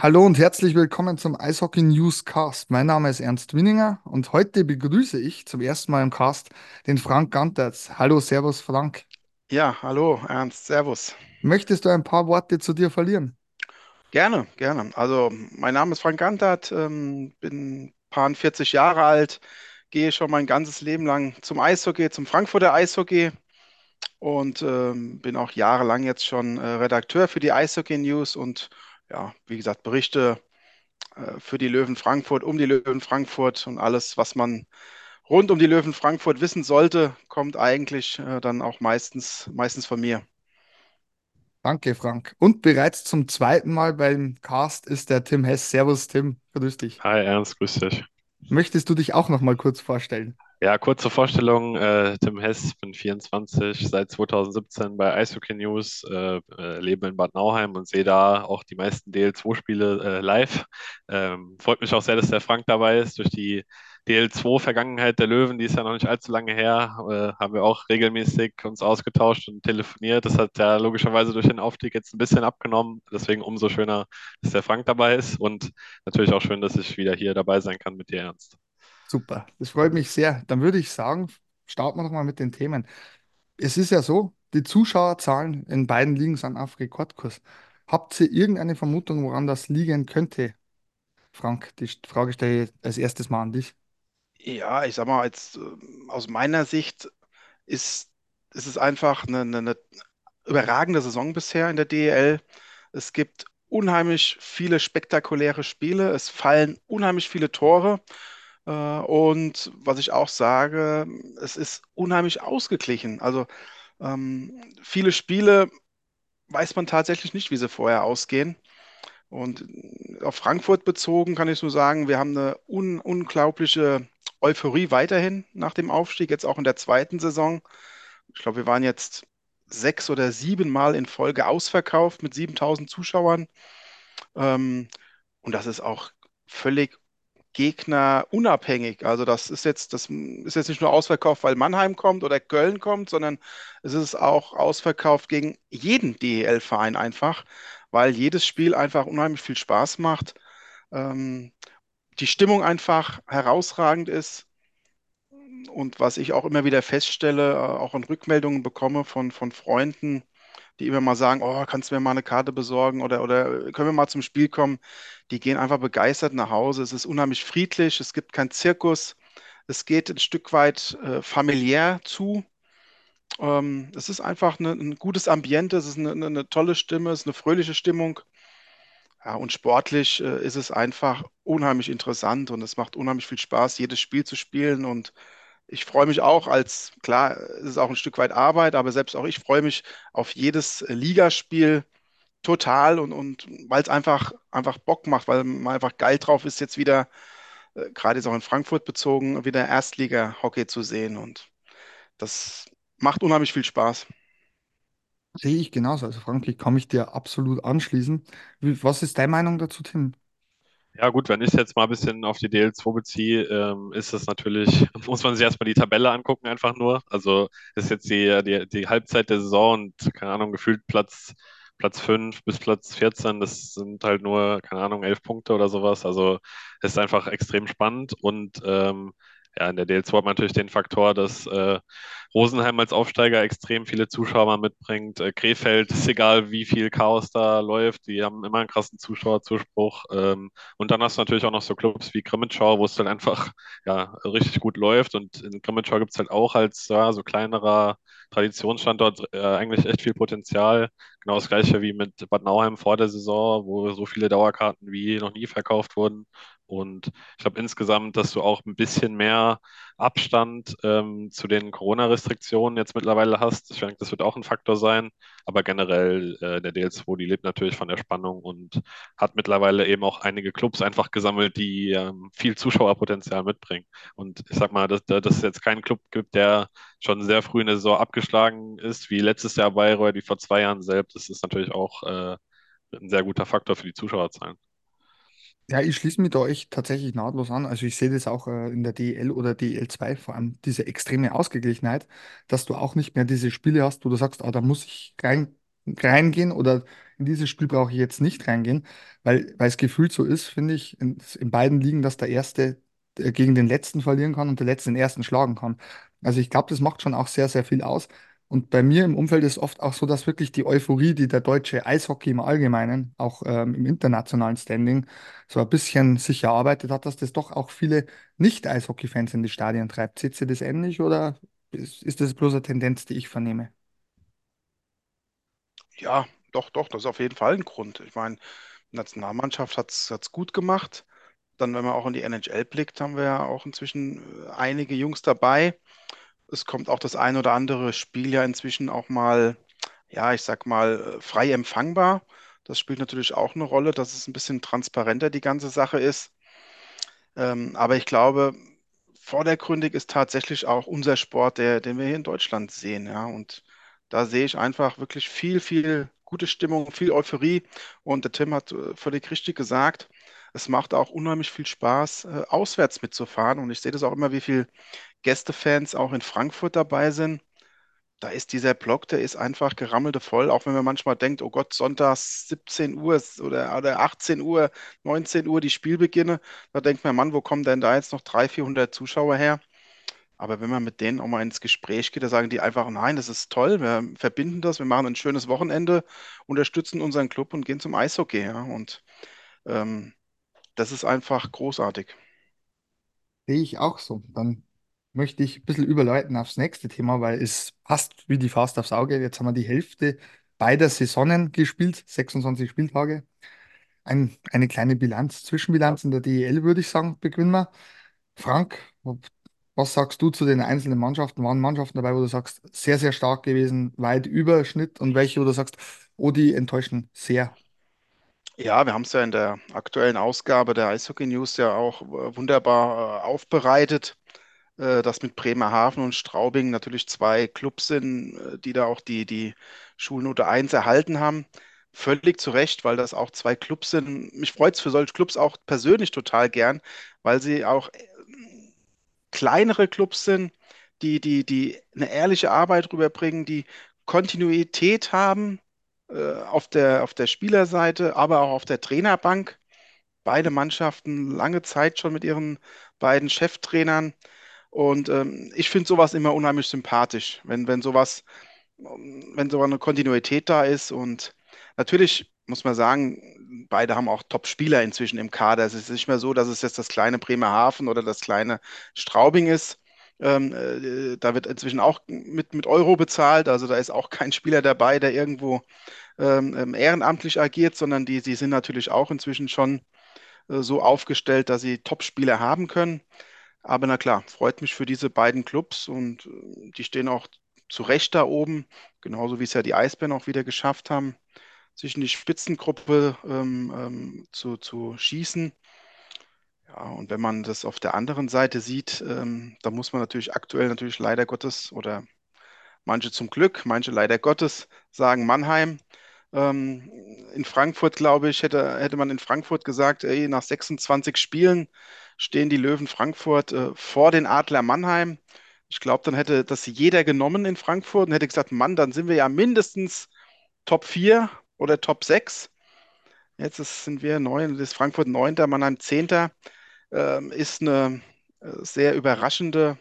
Hallo und herzlich willkommen zum Eishockey Newscast. Mein Name ist Ernst Winninger und heute begrüße ich zum ersten Mal im Cast den Frank Gantertz. Hallo, Servus Frank. Ja, hallo, Ernst, Servus. Möchtest du ein paar Worte zu dir verlieren? Gerne, gerne. Also, mein Name ist Frank Gantert, ähm, bin paar 40 Jahre alt, gehe schon mein ganzes Leben lang zum Eishockey, zum Frankfurter Eishockey und ähm, bin auch jahrelang jetzt schon äh, Redakteur für die Eishockey News und ja, wie gesagt, berichte äh, für die Löwen Frankfurt, um die Löwen Frankfurt und alles, was man rund um die Löwen Frankfurt wissen sollte, kommt eigentlich äh, dann auch meistens, meistens von mir. Danke, Frank. Und bereits zum zweiten Mal beim Cast ist der Tim Hess. Servus, Tim. Grüß dich. Hi, Ernst, grüß dich. Möchtest du dich auch noch mal kurz vorstellen? Ja, kurze Vorstellung. Äh, Tim Hess, bin 24, seit 2017 bei Eishockey News, äh, äh, lebe in Bad Nauheim und sehe da auch die meisten DL2-Spiele äh, live. Ähm, freut mich auch sehr, dass der Frank dabei ist. Durch die DL2-Vergangenheit der Löwen, die ist ja noch nicht allzu lange her, äh, haben wir auch regelmäßig uns ausgetauscht und telefoniert. Das hat ja logischerweise durch den Aufstieg jetzt ein bisschen abgenommen. Deswegen umso schöner, dass der Frank dabei ist und natürlich auch schön, dass ich wieder hier dabei sein kann mit dir, Ernst. Super, das freut mich sehr. Dann würde ich sagen, starten wir doch mal mit den Themen. Es ist ja so, die Zuschauerzahlen in beiden Ligen sind auf Rekordkurs. Habt ihr irgendeine Vermutung, woran das liegen könnte? Frank, die Frage stelle ich als erstes mal an dich. Ja, ich sag mal, jetzt, äh, aus meiner Sicht ist, ist es einfach eine, eine, eine überragende Saison bisher in der DEL. Es gibt unheimlich viele spektakuläre Spiele, es fallen unheimlich viele Tore. Äh, und was ich auch sage, es ist unheimlich ausgeglichen. Also ähm, viele Spiele weiß man tatsächlich nicht, wie sie vorher ausgehen. Und auf Frankfurt bezogen kann ich nur sagen, wir haben eine un unglaubliche Euphorie weiterhin nach dem Aufstieg, jetzt auch in der zweiten Saison. Ich glaube, wir waren jetzt sechs oder sieben Mal in Folge ausverkauft mit 7000 Zuschauern. Ähm, und das ist auch völlig gegnerunabhängig. Also das ist jetzt, das ist jetzt nicht nur ausverkauft, weil Mannheim kommt oder Köln kommt, sondern es ist auch ausverkauft gegen jeden DEL-Verein einfach, weil jedes Spiel einfach unheimlich viel Spaß macht. Ähm, die Stimmung einfach herausragend ist. Und was ich auch immer wieder feststelle, äh, auch in Rückmeldungen bekomme von, von Freunden, die immer mal sagen, oh, kannst du mir mal eine Karte besorgen oder, oder können wir mal zum Spiel kommen? Die gehen einfach begeistert nach Hause. Es ist unheimlich friedlich, es gibt keinen Zirkus, es geht ein Stück weit äh, familiär zu. Ähm, es ist einfach eine, ein gutes Ambiente, es ist eine, eine, tolle Stimme, es ist eine fröhliche Stimmung. Ja, und sportlich äh, ist es einfach unheimlich interessant und es macht unheimlich viel Spaß, jedes Spiel zu spielen. Und ich freue mich auch als, klar, es ist auch ein Stück weit Arbeit, aber selbst auch ich freue mich auf jedes Ligaspiel total und, und weil es einfach, einfach Bock macht, weil man einfach geil drauf ist, jetzt wieder, äh, gerade jetzt auch in Frankfurt bezogen, wieder Erstliga-Hockey zu sehen. Und das macht unheimlich viel Spaß. Sehe ich genauso. Also, Frank, kann mich dir absolut anschließen. Wie, was ist deine Meinung dazu, Tim? Ja, gut, wenn ich es jetzt mal ein bisschen auf die DL2 beziehe, ähm, ist es natürlich, muss man sich erstmal die Tabelle angucken, einfach nur. Also ist jetzt die, die, die Halbzeit der Saison und, keine Ahnung, gefühlt Platz, Platz 5 bis Platz 14, das sind halt nur, keine Ahnung, 11 Punkte oder sowas. Also ist einfach extrem spannend und ähm, ja, in der DL2 hat man natürlich den Faktor, dass äh, Rosenheim als Aufsteiger extrem viele Zuschauer mitbringt. Äh, Krefeld ist egal, wie viel Chaos da läuft, die haben immer einen krassen Zuschauerzuspruch. Ähm, und dann hast du natürlich auch noch so Clubs wie Grimmitschau, wo es dann einfach ja, richtig gut läuft. Und in Grimmitschau gibt es halt auch als ja, so kleinerer Traditionsstandort äh, eigentlich echt viel Potenzial. Genau das gleiche wie mit Bad Nauheim vor der Saison, wo so viele Dauerkarten wie noch nie verkauft wurden. Und ich glaube insgesamt, dass du auch ein bisschen mehr Abstand ähm, zu den Corona-Restriktionen jetzt mittlerweile hast. Ich denke, das wird auch ein Faktor sein. Aber generell, äh, der DL2, die lebt natürlich von der Spannung und hat mittlerweile eben auch einige Clubs einfach gesammelt, die ähm, viel Zuschauerpotenzial mitbringen. Und ich sag mal, dass, dass es jetzt keinen Club gibt, der schon sehr früh in der Saison abgeschlagen ist, wie letztes Jahr Bayreuth, wie vor zwei Jahren selbst. Das ist natürlich auch äh, ein sehr guter Faktor für die Zuschauerzahlen. Ja, ich schließe mich da echt tatsächlich nahtlos an. Also ich sehe das auch äh, in der DEL oder DEL 2, vor allem diese extreme Ausgeglichenheit, dass du auch nicht mehr diese Spiele hast, wo du sagst, ah, da muss ich rein, reingehen oder in dieses Spiel brauche ich jetzt nicht reingehen, weil, weil es gefühlt so ist, finde ich, in, in beiden Ligen, dass der Erste äh, gegen den Letzten verlieren kann und der Letzte den Ersten schlagen kann. Also ich glaube, das macht schon auch sehr, sehr viel aus. Und bei mir im Umfeld ist oft auch so, dass wirklich die Euphorie, die der deutsche Eishockey im Allgemeinen, auch ähm, im internationalen Standing, so ein bisschen sich erarbeitet hat, dass das doch auch viele Nicht-Eishockey-Fans in die Stadien treibt. Seht ihr das ähnlich oder ist, ist das bloß eine Tendenz, die ich vernehme? Ja, doch, doch, das ist auf jeden Fall ein Grund. Ich meine, die Nationalmannschaft hat es gut gemacht. Dann, wenn man auch in die NHL blickt, haben wir ja auch inzwischen äh, einige Jungs dabei. Es kommt auch das ein oder andere Spiel ja inzwischen auch mal, ja, ich sag mal, äh, frei empfangbar. Das spielt natürlich auch eine Rolle, dass es ein bisschen transparenter die ganze Sache ist. Ähm, aber ich glaube, vordergründig ist tatsächlich auch unser Sport, der, den wir hier in Deutschland sehen. Ja. Und da sehe ich einfach wirklich viel, viel gute Stimmung, viel Euphorie. Und der Tim hat äh, völlig richtig gesagt, es macht auch unheimlich viel Spaß, äh, auswärts mitzufahren. Und ich sehe das auch immer, wie viele Gästefans auch in Frankfurt dabei sind. Da ist dieser Block, der ist einfach gerammelte voll, auch wenn man manchmal denkt, oh Gott, sonntags 17 Uhr oder, oder 18 Uhr, 19 Uhr die Spielbeginne. Da denkt man, Mann, wo kommen denn da jetzt noch 300, 400 Zuschauer her? Aber wenn man mit denen auch mal ins Gespräch geht, da sagen die einfach, nein, das ist toll, wir verbinden das, wir machen ein schönes Wochenende, unterstützen unseren Club und gehen zum Eishockey. Ja? Und ähm, das ist einfach großartig. Sehe ich auch so. Dann möchte ich ein bisschen überleiten aufs nächste Thema, weil es passt wie die Faust aufs Auge. Jetzt haben wir die Hälfte beider Saisonen gespielt, 26 Spieltage. Ein, eine kleine Bilanz, Zwischenbilanz in der DEL, würde ich sagen, beginnen wir. Frank, was sagst du zu den einzelnen Mannschaften? Waren Mannschaften dabei, wo du sagst, sehr, sehr stark gewesen, weit über Schnitt und welche, wo du sagst, oh, die enttäuschen sehr. Ja, wir haben es ja in der aktuellen Ausgabe der Eishockey News ja auch äh, wunderbar äh, aufbereitet, dass mit Bremerhaven und Straubing natürlich zwei Clubs sind, äh, die da auch die, die Schulnote eins erhalten haben. Völlig zu Recht, weil das auch zwei Clubs sind. Mich freut es für solche Clubs auch persönlich total gern, weil sie auch äh, kleinere Clubs sind, die, die, die eine ehrliche Arbeit rüberbringen, die Kontinuität haben äh, auf der, auf der Spielerseite, aber auch auf der Trainerbank. Beide Mannschaften lange Zeit schon mit ihren beiden Cheftrainern. Und ähm, ich finde sowas immer unheimlich sympathisch, wenn, wenn sowas, wenn so eine Kontinuität da ist. Und natürlich muss man sagen, beide haben auch Top-Spieler inzwischen im Kader. Es ist nicht mehr so, dass es jetzt das kleine Bremerhaven oder das kleine Straubing ist. Ähm, äh, da wird inzwischen auch mit, mit Euro bezahlt. Also da ist auch kein Spieler dabei, der irgendwo ähm, ähm, ehrenamtlich agiert, sondern die, die sind natürlich auch inzwischen schon äh, so aufgestellt, dass sie Top-Spieler haben können. Aber na klar, freut mich für diese beiden Clubs und äh, die stehen auch zu Recht da oben, genauso wie es ja die Eisbären auch wieder geschafft haben, sich in die Spitzengruppe ähm, ähm, zu, zu schießen. Ja, und wenn man das auf der anderen Seite sieht, ähm, da muss man natürlich aktuell natürlich leider Gottes oder manche zum Glück, manche leider Gottes sagen Mannheim. Ähm, in Frankfurt, glaube ich, hätte, hätte man in Frankfurt gesagt, ey, nach 26 Spielen stehen die Löwen Frankfurt äh, vor den Adler Mannheim. Ich glaube, dann hätte das jeder genommen in Frankfurt und hätte gesagt, Mann, dann sind wir ja mindestens Top 4 oder Top 6. Jetzt ist, sind wir neun, ist Frankfurt neunter, Mannheim zehnter. Ähm, ist eine äh, sehr überraschende,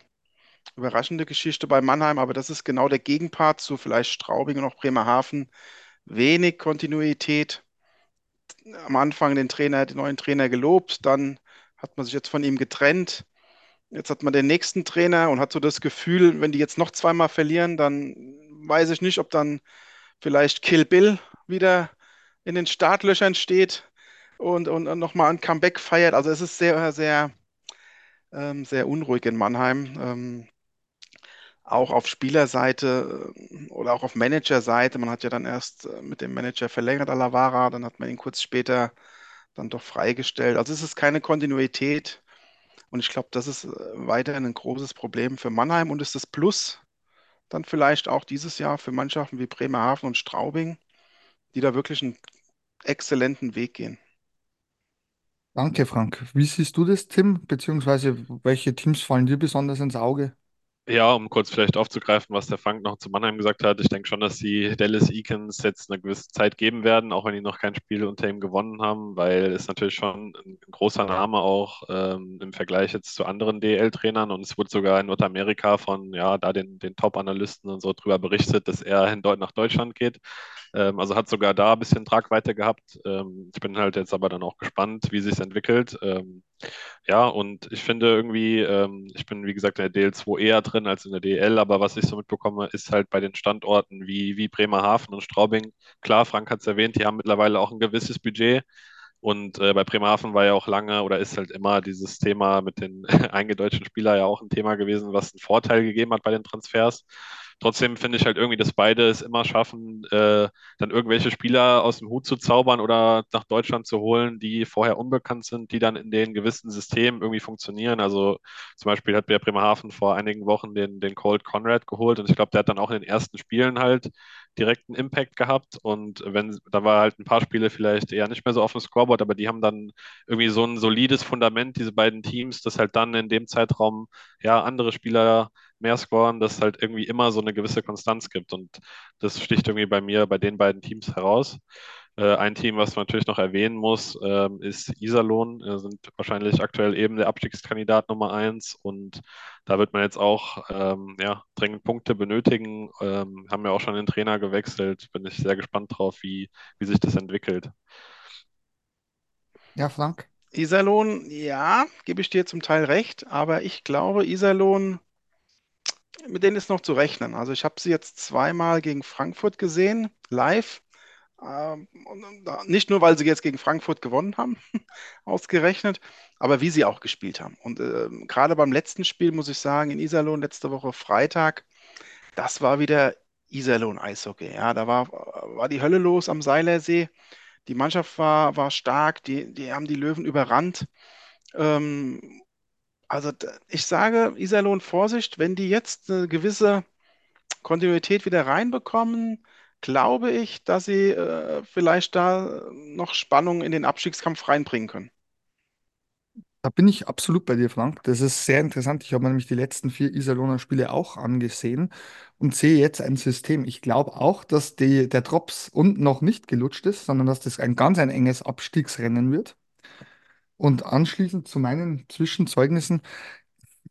überraschende Geschichte bei Mannheim, aber das ist genau der Gegenpart zu vielleicht Straubing und auch Bremerhaven. Wenig Kontinuität. Am Anfang den Trainer, den neuen Trainer gelobt, dann hat man sich jetzt von ihm getrennt. Jetzt hat man den nächsten Trainer und hat so das Gefühl, wenn die jetzt noch zweimal verlieren, dann weiß ich nicht, ob dann vielleicht Kill Bill wieder in den Startlöchern steht und, und, und nochmal ein Comeback feiert. Also es ist sehr, sehr, ähm, sehr unruhig in Mannheim. Ähm, auch auf Spielerseite äh, oder auch auf Managerseite. Man hat ja dann erst äh, mit dem Manager verlängert, Alavara, dann hat man ihn kurz später dann doch freigestellt. Also es ist keine Kontinuität und ich glaube, das ist äh, weiterhin ein großes Problem für Mannheim und ist das Plus dann vielleicht auch dieses Jahr für Mannschaften wie Bremerhaven und Straubing, die da wirklich einen exzellenten Weg gehen. Danke, Frank. Wie siehst du das, Tim? Beziehungsweise welche Teams fallen dir besonders ins Auge? Ja, um kurz vielleicht aufzugreifen, was der Frank noch zu Mannheim gesagt hat. Ich denke schon, dass die Dallas Eakins jetzt eine gewisse Zeit geben werden, auch wenn die noch kein Spiel unter ihm gewonnen haben, weil es natürlich schon ein großer Name auch ähm, im Vergleich jetzt zu anderen DL-Trainern und es wurde sogar in Nordamerika von ja da den, den Top-Analysten und so drüber berichtet, dass er nach Deutschland geht. Ähm, also hat sogar da ein bisschen Tragweite gehabt. Ähm, ich bin halt jetzt aber dann auch gespannt, wie sich entwickelt. Ähm, ja, und ich finde irgendwie, ähm, ich bin wie gesagt in der DL2 eher drin als in der DL, aber was ich so mitbekomme, ist halt bei den Standorten wie, wie Bremerhaven und Straubing. Klar, Frank hat es erwähnt, die haben mittlerweile auch ein gewisses Budget. Und äh, bei Bremerhaven war ja auch lange oder ist halt immer dieses Thema mit den eingedeutschten Spielern ja auch ein Thema gewesen, was einen Vorteil gegeben hat bei den Transfers. Trotzdem finde ich halt irgendwie, dass beide es immer schaffen, äh, dann irgendwelche Spieler aus dem Hut zu zaubern oder nach Deutschland zu holen, die vorher unbekannt sind, die dann in den gewissen Systemen irgendwie funktionieren. Also zum Beispiel hat der Bremerhaven vor einigen Wochen den, den Colt Conrad geholt und ich glaube, der hat dann auch in den ersten Spielen halt direkten Impact gehabt und wenn, da war halt ein paar Spiele vielleicht eher nicht mehr so auf dem Scoreboard, aber die haben dann irgendwie so ein solides Fundament, diese beiden Teams, dass halt dann in dem Zeitraum ja andere Spieler mehr scoren, dass es halt irgendwie immer so eine gewisse Konstanz gibt. Und das sticht irgendwie bei mir, bei den beiden Teams heraus. Äh, ein Team, was man natürlich noch erwähnen muss, ähm, ist Iserlohn. Äh, sind wahrscheinlich aktuell eben der Abstiegskandidat Nummer eins. Und da wird man jetzt auch ähm, ja, dringend Punkte benötigen. Ähm, haben ja auch schon den Trainer gewechselt. Bin ich sehr gespannt drauf, wie, wie sich das entwickelt. Ja, Frank? Iserlohn, ja, gebe ich dir zum Teil recht, aber ich glaube, Iserlohn, mit denen ist noch zu rechnen. Also ich habe sie jetzt zweimal gegen Frankfurt gesehen, live. Ähm, nicht nur, weil sie jetzt gegen Frankfurt gewonnen haben, ausgerechnet, aber wie sie auch gespielt haben. Und äh, gerade beim letzten Spiel, muss ich sagen, in Iserlohn letzte Woche Freitag, das war wieder Iserlohn-Eishockey. Ja, da war, war die Hölle los am Seilersee. Die Mannschaft war, war stark, die, die haben die Löwen überrannt. Ähm, also ich sage, Iserlohn, Vorsicht, wenn die jetzt eine gewisse Kontinuität wieder reinbekommen, glaube ich, dass sie äh, vielleicht da noch Spannung in den Abstiegskampf reinbringen können. Da bin ich absolut bei dir, Frank. Das ist sehr interessant. Ich habe mir nämlich die letzten vier Iserlohner Spiele auch angesehen und sehe jetzt ein System. Ich glaube auch, dass die, der Drops unten noch nicht gelutscht ist, sondern dass das ein ganz ein enges Abstiegsrennen wird. Und anschließend zu meinen Zwischenzeugnissen,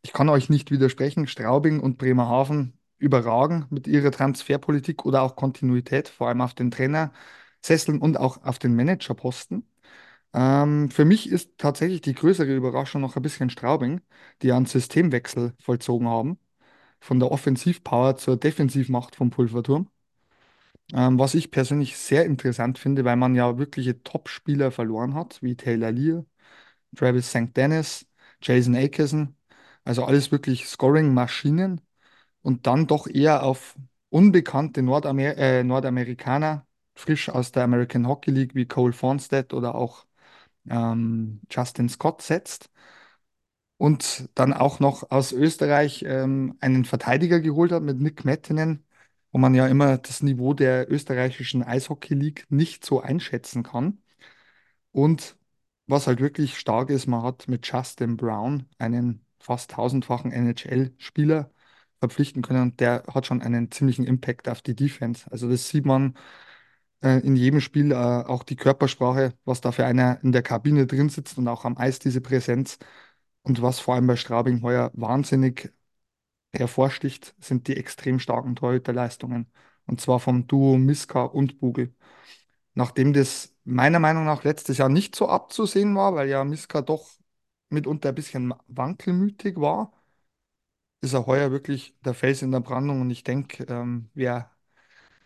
ich kann euch nicht widersprechen, Straubing und Bremerhaven überragen mit ihrer Transferpolitik oder auch Kontinuität, vor allem auf den Trainersesseln und auch auf den Managerposten. Ähm, für mich ist tatsächlich die größere Überraschung noch ein bisschen Straubing, die einen Systemwechsel vollzogen haben, von der Offensivpower zur Defensivmacht vom Pulverturm. Ähm, was ich persönlich sehr interessant finde, weil man ja wirkliche Top-Spieler verloren hat, wie Taylor Lear, Travis St. Dennis, Jason Akeson, also alles wirklich Scoring-Maschinen und dann doch eher auf unbekannte Nordamer äh, Nordamerikaner, frisch aus der American Hockey League wie Cole Fonstead oder auch ähm, Justin Scott setzt und dann auch noch aus Österreich ähm, einen Verteidiger geholt hat mit Nick Mettinen, wo man ja immer das Niveau der österreichischen Eishockey League nicht so einschätzen kann. Und was halt wirklich stark ist, man hat mit Justin Brown einen fast tausendfachen NHL-Spieler verpflichten können und der hat schon einen ziemlichen Impact auf die Defense. Also das sieht man äh, in jedem Spiel, äh, auch die Körpersprache, was da für einer in der Kabine drin sitzt und auch am Eis diese Präsenz. Und was vor allem bei Straubing heuer wahnsinnig hervorsticht, sind die extrem starken Torhüterleistungen. Und zwar vom Duo Miska und Bugel. Nachdem das meiner Meinung nach letztes Jahr nicht so abzusehen war, weil ja Miska doch mitunter ein bisschen wankelmütig war, ist er heuer wirklich der Fels in der Brandung. Und ich denke, ähm, wer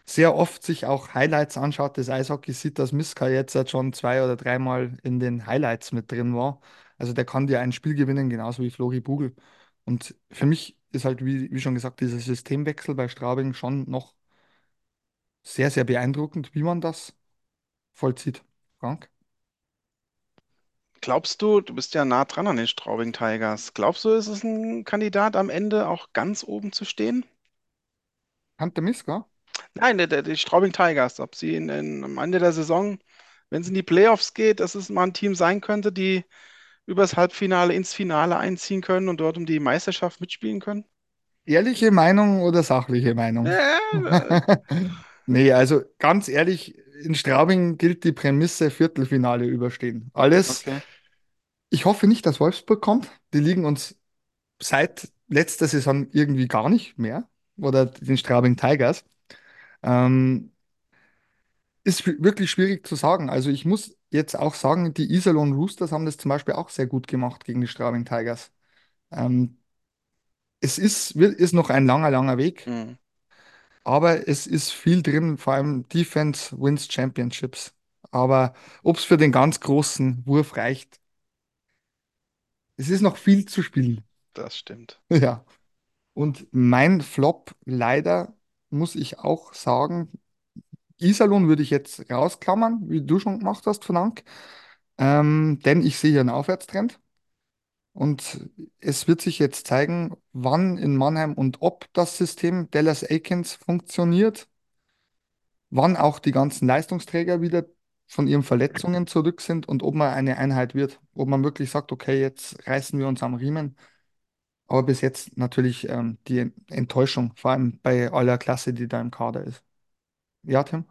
sehr oft sich auch Highlights anschaut des Eishockeys, sieht, dass Miska jetzt schon zwei oder dreimal in den Highlights mit drin war. Also der kann dir ein Spiel gewinnen, genauso wie Flori Bugel. Und für mich ist halt, wie, wie schon gesagt, dieser Systemwechsel bei Straubing schon noch sehr, sehr beeindruckend, wie man das vollzieht. Frank? Glaubst du, du bist ja nah dran an den Straubing Tigers, glaubst du, ist es ein Kandidat am Ende auch ganz oben zu stehen? Hunter Miska? Nein, der, der, die Straubing Tigers, ob sie in, in, am Ende der Saison wenn es in die Playoffs geht, dass es mal ein Team sein könnte, die übers Halbfinale ins Finale einziehen können und dort um die Meisterschaft mitspielen können? Ehrliche Meinung oder sachliche Meinung? Ja, Nee, also ganz ehrlich, in Straubing gilt die Prämisse Viertelfinale überstehen. Alles. okay. Ich hoffe nicht, dass Wolfsburg kommt. Die liegen uns seit letzter Saison irgendwie gar nicht mehr. Oder den Straubing Tigers. Ähm, ist wi- wirklich schwierig zu sagen. Also ich muss jetzt auch sagen, die Iserlohn Roosters haben das zum Beispiel auch sehr gut gemacht gegen die Straubing Tigers. Ähm, es ist, wird- ist noch ein langer, langer Weg, Hm. Aber es ist viel drin, vor allem Defense wins Championships. Aber ob es für den ganz großen Wurf reicht, es ist noch viel zu spielen. Das stimmt. Ja. Und mein Flop, leider, muss ich auch sagen, Iserlohn würde ich jetzt rausklammern, wie du schon gemacht hast, Frank. Ähm, denn ich sehe hier einen Aufwärtstrend. Und es wird sich jetzt zeigen, wann in Mannheim und ob das System Dallas Aikens funktioniert, wann auch die ganzen Leistungsträger wieder von ihren Verletzungen zurück sind und ob man eine Einheit wird. Ob man wirklich sagt, okay, jetzt reißen wir uns am Riemen. Aber bis jetzt natürlich ähm, die Enttäuschung, vor allem bei aller Klasse, die da im Kader ist. Ja, Tim?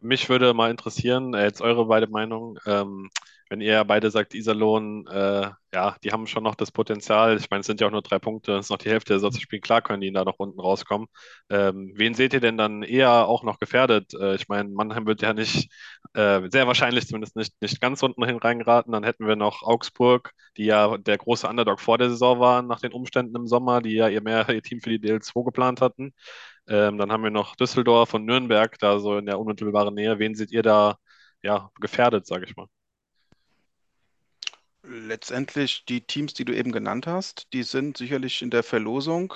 Mich würde mal interessieren, äh, jetzt eure beide Meinungen, ähm, wenn ihr beide sagt, Iserlohn, äh, ja, die haben schon noch das Potenzial. Ich meine, es sind ja auch nur drei Punkte, es ist noch die Hälfte der spielen. Klar können die da noch unten rauskommen. Ähm, wen seht ihr denn dann eher auch noch gefährdet? Äh, ich meine, Mannheim wird ja nicht, äh, sehr wahrscheinlich zumindest nicht, nicht ganz unten hin reingeraten. Dann hätten wir noch Augsburg, die ja der große Underdog vor der Saison waren, nach den Umständen im Sommer, die ja ihr mehr ihr Team für die DL2 geplant hatten. Ähm, dann haben wir noch Düsseldorf und Nürnberg da so in der unmittelbaren Nähe. Wen seht ihr da ja gefährdet, sage ich mal? Letztendlich die Teams, die du eben genannt hast, die sind sicherlich in der Verlosung.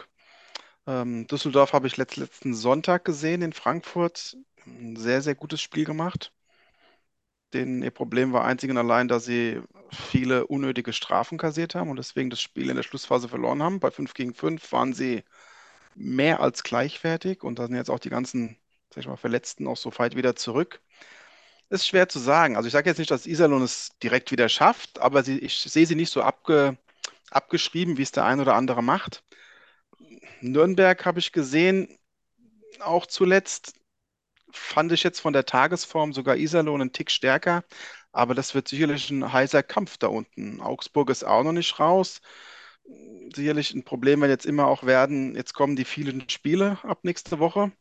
Ähm, Düsseldorf habe ich letzt, letzten Sonntag gesehen in Frankfurt. Ein sehr, sehr gutes Spiel gemacht. Den, ihr Problem war einzig und allein, dass sie viele unnötige Strafen kassiert haben und deswegen das Spiel in der Schlussphase verloren haben. Bei 5 gegen 5 waren sie mehr als gleichwertig und da sind jetzt auch die ganzen, sag ich mal, Verletzten auch so weit wieder zurück. Ist schwer zu sagen. Also ich sage jetzt nicht, dass Iserlohn es direkt wieder schafft, aber sie, ich sehe sie nicht so abge, abgeschrieben, wie es der ein oder andere macht. Nürnberg habe ich gesehen, auch zuletzt fand ich jetzt von der Tagesform sogar Iserlohn einen Tick stärker, aber das wird sicherlich ein heißer Kampf da unten. Augsburg ist auch noch nicht raus. Sicherlich ein Problem wird jetzt immer auch werden, jetzt kommen die vielen Spiele ab nächste Woche.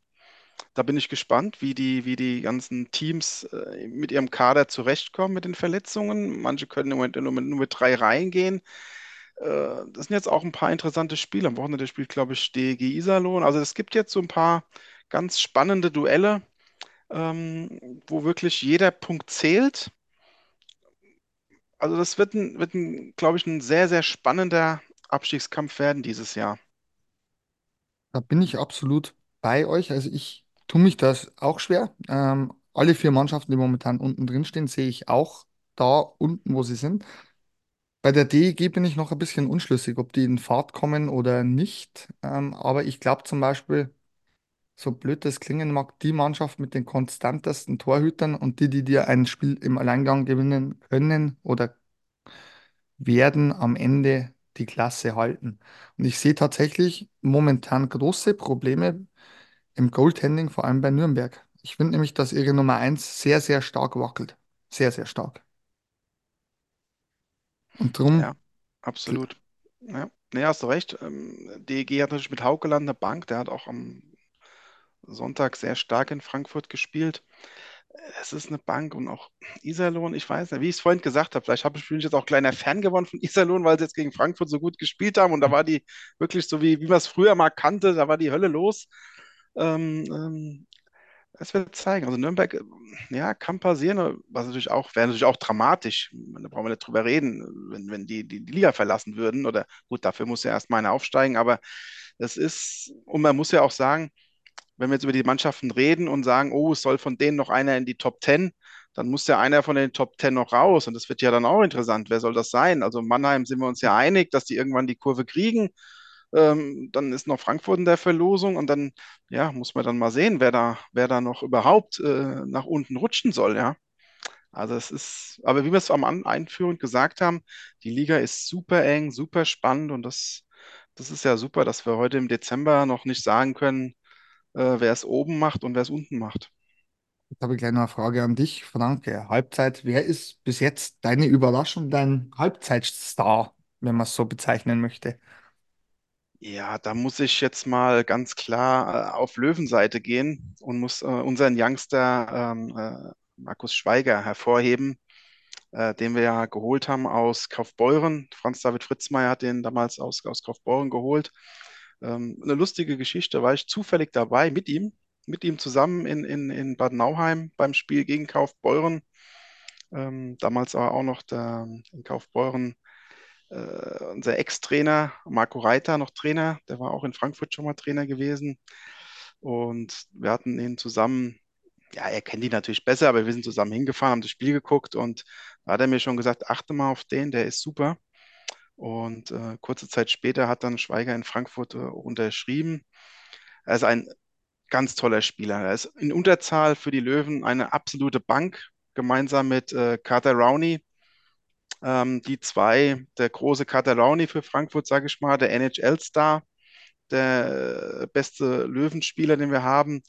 Da bin ich gespannt, wie die, wie die ganzen Teams äh, mit ihrem Kader zurechtkommen mit den Verletzungen. Manche können im Moment nur mit, nur mit drei Reihen gehen. Äh, das sind jetzt auch ein paar interessante Spiele. Am Wochenende spielt, glaube ich, DEG Iserlohn. Also es gibt jetzt so ein paar ganz spannende Duelle, ähm, wo wirklich jeder Punkt zählt. Also das wird ein, wird ein, glaube ich, ein sehr, sehr spannender Abstiegskampf werden dieses Jahr. Da bin ich absolut bei euch. Also ich tue mich das auch schwer. Ähm, alle vier Mannschaften, die momentan unten drin stehen, sehe ich auch da unten, wo sie sind. Bei der DEG bin ich noch ein bisschen unschlüssig, ob die in Fahrt kommen oder nicht. Ähm, aber ich glaube zum Beispiel, so blöd das klingen mag, die Mannschaft mit den konstantesten Torhütern und die, die dir ein Spiel im Alleingang gewinnen können oder werden am Ende die Klasse halten. Und ich sehe tatsächlich momentan große Probleme im Goaltending, vor allem bei Nürnberg. Ich finde nämlich, dass ihre Nummer eins sehr, sehr stark wackelt. Sehr, sehr stark. Und drum, Ja, absolut. Ja, nee, hast du recht. Ähm, DEG hat natürlich mit Haukeland eine Bank, der hat auch am Sonntag sehr stark in Frankfurt gespielt. Es ist eine Bank und auch Iserlohn, ich weiß nicht, wie ich es vorhin gesagt habe, vielleicht habe ich bin ich jetzt auch kleiner Fan geworden von Iserlohn, weil sie jetzt gegen Frankfurt so gut gespielt haben und da war die wirklich so, wie, wie man es früher mal kannte, da war die Hölle los. Ähm, ähm, es wird zeigen. Also Nürnberg, äh, ja, kann passieren, was natürlich auch, wäre natürlich auch dramatisch. Da brauchen wir nicht drüber reden, wenn, wenn die, die die Liga verlassen würden. Oder gut, dafür muss ja erst mal einer aufsteigen, aber es ist, und man muss ja auch sagen, wenn wir jetzt über die Mannschaften reden und sagen, oh, es soll von denen noch einer in die Top 10, dann muss ja einer von den Top 10 noch raus. Und das wird ja dann auch interessant. Wer soll das sein? Also Mannheim sind wir uns ja einig, dass die irgendwann die Kurve kriegen. Ähm, dann ist noch Frankfurt in der Verlosung und dann, ja, muss man dann mal sehen, wer da, wer da noch überhaupt äh, nach unten rutschen soll, ja. Also es ist, aber wie wir es am einführend gesagt haben, die Liga ist super eng, super spannend und das, das ist ja super, dass wir heute im Dezember noch nicht sagen können, äh, wer es oben macht und wer es unten macht. Jetzt habe ich gleich noch eine Frage an dich, Franke. Halbzeit, wer ist bis jetzt deine Überraschung, dein Halbzeitstar, wenn man es so bezeichnen möchte? Ja, da muss ich jetzt mal ganz klar äh, auf Löwenseite gehen und muss äh, unseren Youngster ähm, äh, Markus Schweiger hervorheben, äh, den wir ja geholt haben aus Kaufbeuren. Franz David Fritzmeier hat den damals aus, aus Kaufbeuren geholt. Ähm, eine lustige Geschichte, war ich zufällig dabei mit ihm, mit ihm zusammen in, in, in Bad Nauheim beim Spiel gegen Kaufbeuren. Ähm, damals aber auch noch der, in Kaufbeuren äh, unser Ex-Trainer, Marco Reiter, noch Trainer, der war auch in Frankfurt schon mal Trainer gewesen. Und wir hatten ihn zusammen, ja, er kennt ihn natürlich besser, aber wir sind zusammen hingefahren, haben das Spiel geguckt und da hat er mir schon gesagt, achte mal auf den, der ist super. Und äh, kurze Zeit später hat dann Schweiger in Frankfurt äh, unterschrieben. Er ist ein ganz toller Spieler. Er ist in Unterzahl für die Löwen eine absolute Bank, gemeinsam mit äh, Carter Rowney, ähm, die zwei, der große Catalani für Frankfurt, sage ich mal, der NHL-Star, der beste Löwenspieler, den wir haben,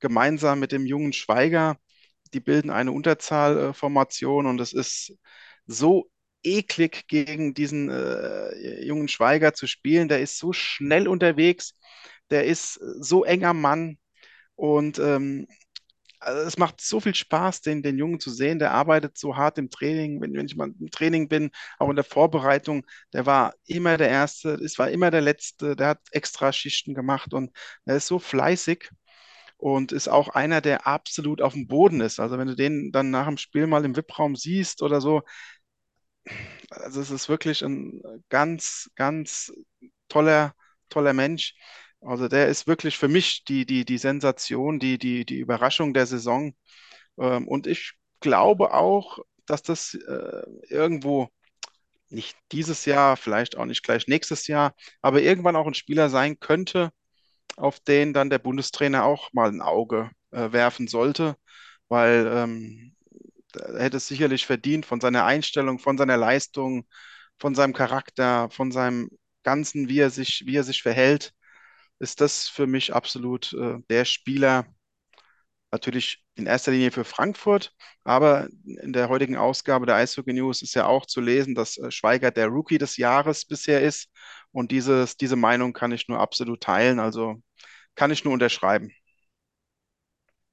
gemeinsam mit dem jungen Schweiger. Die bilden eine Unterzahlformation und es ist so eklig gegen diesen äh, jungen Schweiger zu spielen. Der ist so schnell unterwegs, der ist so enger Mann und ähm, also es macht so viel Spaß, den, den Jungen zu sehen. Der arbeitet so hart im Training. Wenn, wenn ich mal im Training bin, auch in der Vorbereitung, der war immer der Erste, es war immer der Letzte. Der hat extra Schichten gemacht und er ist so fleißig und ist auch einer, der absolut auf dem Boden ist. Also wenn du den dann nach dem Spiel mal im VIP-Raum siehst oder so, also es ist wirklich ein ganz, ganz toller, toller Mensch. Also der ist wirklich für mich die, die, die Sensation, die, die, die Überraschung der Saison. Ähm, und ich glaube auch, dass das äh, irgendwo nicht dieses Jahr, vielleicht auch nicht gleich nächstes Jahr, aber irgendwann auch ein Spieler sein könnte, auf den dann der Bundestrainer auch mal ein Auge äh, werfen sollte, weil ähm, er hätte es sicherlich verdient von seiner Einstellung, von seiner Leistung, von seinem Charakter, von seinem Ganzen, wie er sich, wie er sich verhält ist das für mich absolut äh, der Spieler, natürlich in erster Linie für Frankfurt, aber in der heutigen Ausgabe der Eishockey News ist ja auch zu lesen, dass äh, Schweiger der Rookie des Jahres bisher ist und dieses, diese Meinung kann ich nur absolut teilen, also kann ich nur unterschreiben.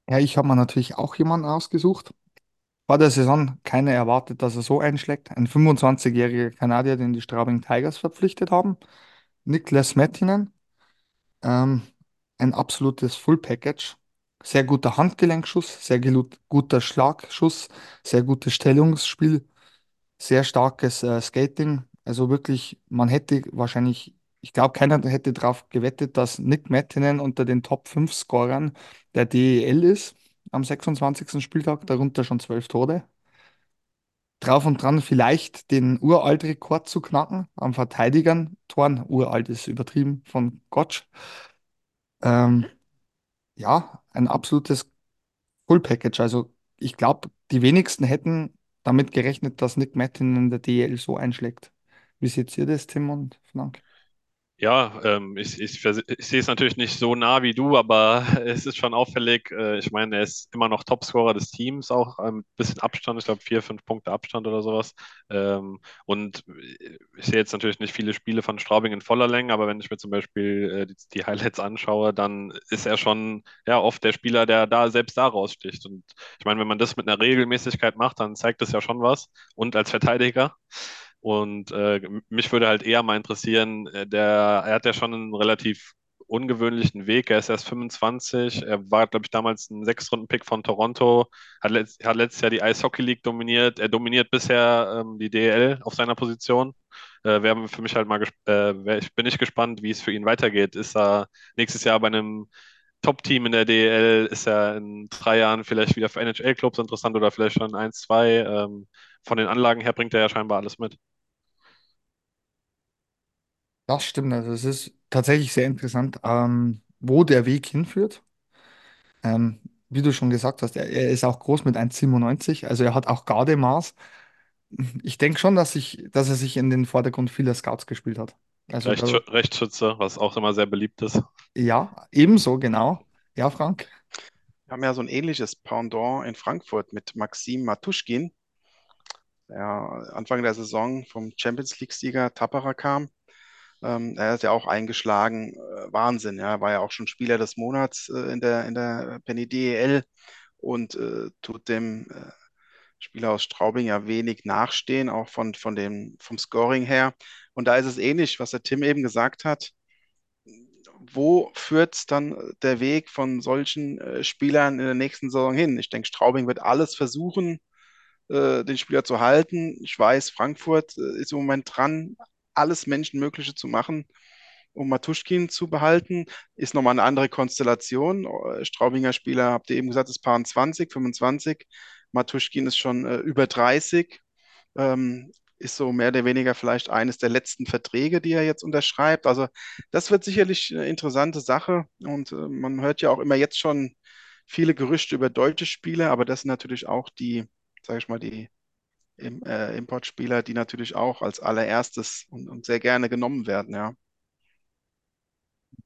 Ja, ich habe mir natürlich auch jemanden ausgesucht. Vor der Saison keiner erwartet, dass er so einschlägt. Ein 25-jähriger Kanadier, den die Straubing Tigers verpflichtet haben. Niklas Mettinen. Ähm, ein absolutes Full-Package. Sehr guter Handgelenkschuss, sehr guter Schlagschuss, sehr gutes Stellungsspiel, sehr starkes äh, Skating. Also wirklich, man hätte wahrscheinlich, ich glaube, keiner hätte darauf gewettet, dass Nick Mettinen unter den Top 5 Scorern der DEL ist am 26. Spieltag, darunter schon zwölf Tore. Drauf und dran vielleicht den Uralt-Rekord zu knacken am Verteidigern. Toren, uralt ist übertrieben von Gottsch. Ähm, ja, ein absolutes Full-Package. Also ich glaube, die wenigsten hätten damit gerechnet, dass Nick Martin in der DL so einschlägt. Wie seht ihr das, Tim und Frank? Ja, ähm, ich, ich, ich sehe es natürlich nicht so nah wie du, aber es ist schon auffällig. Äh, ich meine, er ist immer noch Topscorer des Teams, auch ein bisschen Abstand, ich glaube vier, fünf Punkte Abstand oder sowas. Ähm, und ich sehe jetzt natürlich nicht viele Spiele von Straubing in voller Länge, aber wenn ich mir zum Beispiel äh, die, die Highlights anschaue, dann ist er schon ja oft der Spieler, der da selbst da raussticht. Und ich meine, wenn man das mit einer Regelmäßigkeit macht, dann zeigt das ja schon was. Und als Verteidiger. Und äh, mich würde halt eher mal interessieren, äh, der, er hat ja schon einen relativ ungewöhnlichen Weg. Er ist erst 25. Er war, glaube ich, damals ein Sechs-Runden-Pick von Toronto. Hat, letzt, hat letztes Jahr die Ice Hockey League dominiert. Er dominiert bisher ähm, die DEL auf seiner Position. Äh, wäre für mich halt mal, äh, ich bin nicht gespannt, wie es für ihn weitergeht. Ist er nächstes Jahr bei einem Top-Team in der DEL? Ist er in drei Jahren vielleicht wieder für NHL-Clubs interessant oder vielleicht schon eins, zwei? Ähm, von den Anlagen her bringt er ja scheinbar alles mit. Das stimmt. Also es ist tatsächlich sehr interessant, ähm, wo der Weg hinführt. Ähm, wie du schon gesagt hast, er, er ist auch groß mit 1,97, also er hat auch Gardemaß. Ich denke schon, dass, ich, dass er sich in den Vordergrund vieler Scouts gespielt hat. Also Rechtsschü da, Rechtsschütze, was auch immer sehr beliebt ist. ja, ebenso, genau. Ja, Frank. Wir haben ja so ein ähnliches Pendant in Frankfurt mit Maxim Matuschkin, der Anfang der Saison vom Champions League-Sieger Tappara kam. Ähm, er ist ja auch eingeschlagen. Äh, Wahnsinn, ja. War ja auch schon Spieler des Monats äh, in der, in der Penny DEL und äh, tut dem äh, Spieler aus Straubing ja wenig nachstehen, auch von, von dem, vom Scoring her. Und da ist es ähnlich, was der Tim eben gesagt hat. Wo führt dann der Weg von solchen äh, Spielern in der nächsten Saison hin? Ich denke, Straubing wird alles versuchen, äh, den Spieler zu halten. Ich weiß, Frankfurt äh, ist im Moment dran, alles Menschenmögliche zu machen, um Matuschkin zu behalten. Ist nochmal eine andere Konstellation. Äh, Straubinger Spieler, habt ihr eben gesagt, ist Paar 20, 25. Matuschkin ist schon äh, über 30. Ähm, ist so mehr oder weniger vielleicht eines der letzten Verträge, die er jetzt unterschreibt. Also das wird sicherlich eine interessante Sache. Und äh, man hört ja auch immer jetzt schon viele Gerüchte über deutsche Spieler, aber das sind natürlich auch die, sage ich mal, die im, äh, Importspieler, die natürlich auch als allererstes und, und sehr gerne genommen werden, ja.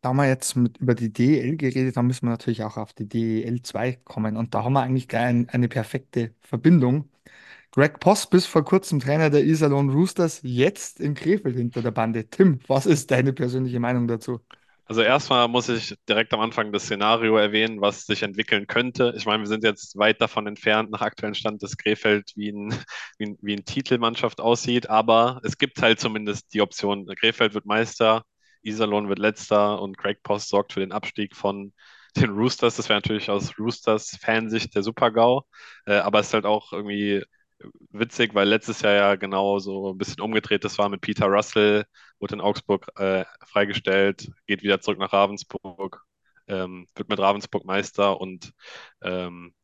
Da wir jetzt mit, über die DEL geredet haben, müssen wir natürlich auch auf die DEL 2 kommen. Und da haben wir eigentlich gleich ein, eine perfekte Verbindung. Greg Poss, bis vor kurzem Trainer der Iserlohn Roosters, jetzt in Krefeld hinter der Bande. Tim, was ist deine persönliche Meinung dazu? Also erstmal muss ich direkt am Anfang das Szenario erwähnen, was sich entwickeln könnte. Ich meine, wir sind jetzt weit davon entfernt, nach aktuellem Stand, dass Krefeld wie ein, wie ein, wie ein Titelmannschaft aussieht, aber es gibt halt zumindest die Option, Krefeld wird Meister, Iserlohn wird Letzter und Craig Post sorgt für den Abstieg von den Roosters. Das wäre natürlich aus Roosters Fansicht der Super-GAU, äh, aber es ist halt auch irgendwie witzig, weil letztes Jahr ja genau so ein bisschen umgedreht das war mit Peter Russell, wurde in Augsburg äh, freigestellt, geht wieder zurück nach Ravensburg, ähm, wird mit Ravensburg Meister und ähm,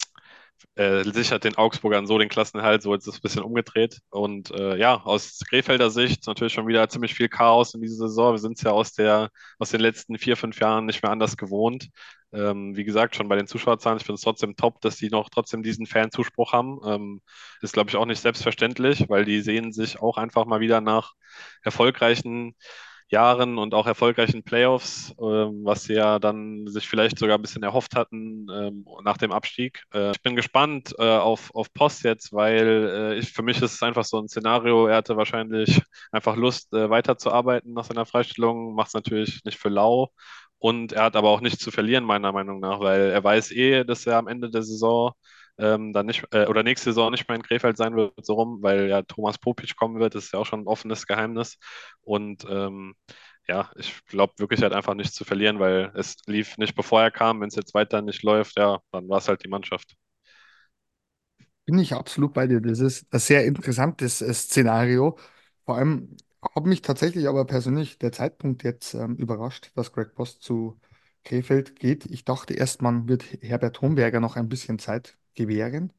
äh, sichert den Augsburgern so den Klassenerhalt, so jetzt ist es ein bisschen umgedreht. Und äh, ja, aus Krefelder Sicht natürlich schon wieder ziemlich viel Chaos in dieser Saison. Wir sind es ja aus der, aus den letzten vier, fünf Jahren nicht mehr anders gewohnt. Ähm, wie gesagt, schon bei den Zuschauerzahlen, ich finde es trotzdem top, dass die noch trotzdem diesen Fanzuspruch haben. Ähm, ist, glaube ich, auch nicht selbstverständlich, weil die sehen sich auch einfach mal wieder nach erfolgreichen Jahren und auch erfolgreichen Playoffs, ähm, was sie ja dann sich vielleicht sogar ein bisschen erhofft hatten ähm, nach dem Abstieg. Äh, ich bin gespannt äh, auf, auf Post jetzt, weil äh, ich, für mich ist es einfach so ein Szenario. Er hatte wahrscheinlich einfach Lust, äh, weiterzuarbeiten nach seiner Freistellung, macht es natürlich nicht für lau. Und er hat aber auch nichts zu verlieren, meiner Meinung nach, weil er weiß eh, dass er am Ende der Saison ähm, dann nicht, äh, oder nächste Saison nicht mehr in Krefeld sein wird, so rum, weil ja Thomas Popic kommen wird, das ist ja auch schon ein offenes Geheimnis. Und ähm, ja, ich glaube wirklich, hat einfach nichts zu verlieren, weil es lief nicht bevor er kam. Wenn es jetzt weiter nicht läuft, ja, dann war es halt die Mannschaft. Bin ich absolut bei dir. Das ist ein sehr interessantes äh, Szenario. Vor allem hat mich tatsächlich aber persönlich der Zeitpunkt jetzt ähm, überrascht, dass Greg Post zu Krefeld geht. Ich dachte erst, man wird Herbert Homberger noch ein bisschen Zeit gewähren,